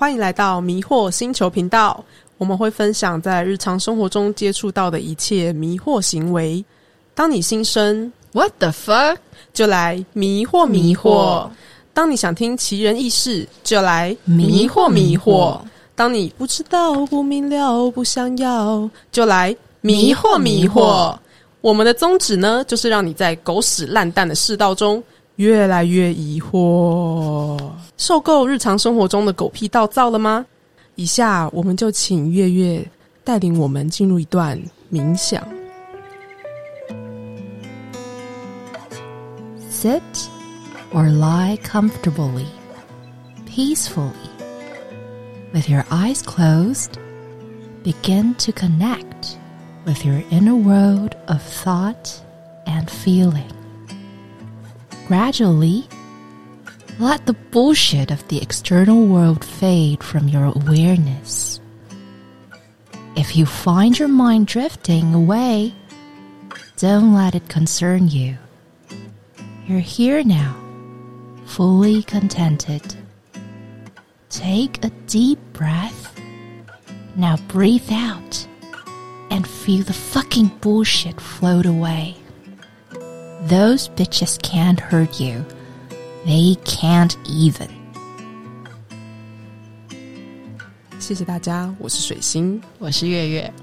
欢迎来到迷惑星球频道。我们会分享在日常生活中接触到的一切迷惑行为。当你心生 What the fuck？就来迷惑迷惑；当你想听奇人异事，就来迷惑迷惑；当你不知道、不明了、不想要，就来迷惑迷惑。我们的宗旨呢，就是让你在狗屎烂蛋的世道中越来越疑惑。受够日常生活中的狗屁倒灶了吗？以下我们就请月月带领我们进入一段冥想。 Sit or lie comfortably, peacefully. With your eyes closed, begin to connect with your inner world of thought and feeling. Gradually, let the bullshit of the external world fade from your awareness. If you find your mind drifting away, don't let it concern you. You're here now, fully contented. Take a deep breath. Now breathe out and feel the fucking bullshit float away. Those bitches can't hurt you. They can't even. 谢谢大家，我是水星，我是月月，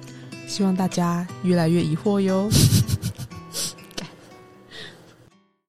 希望大家越来越疑惑哟。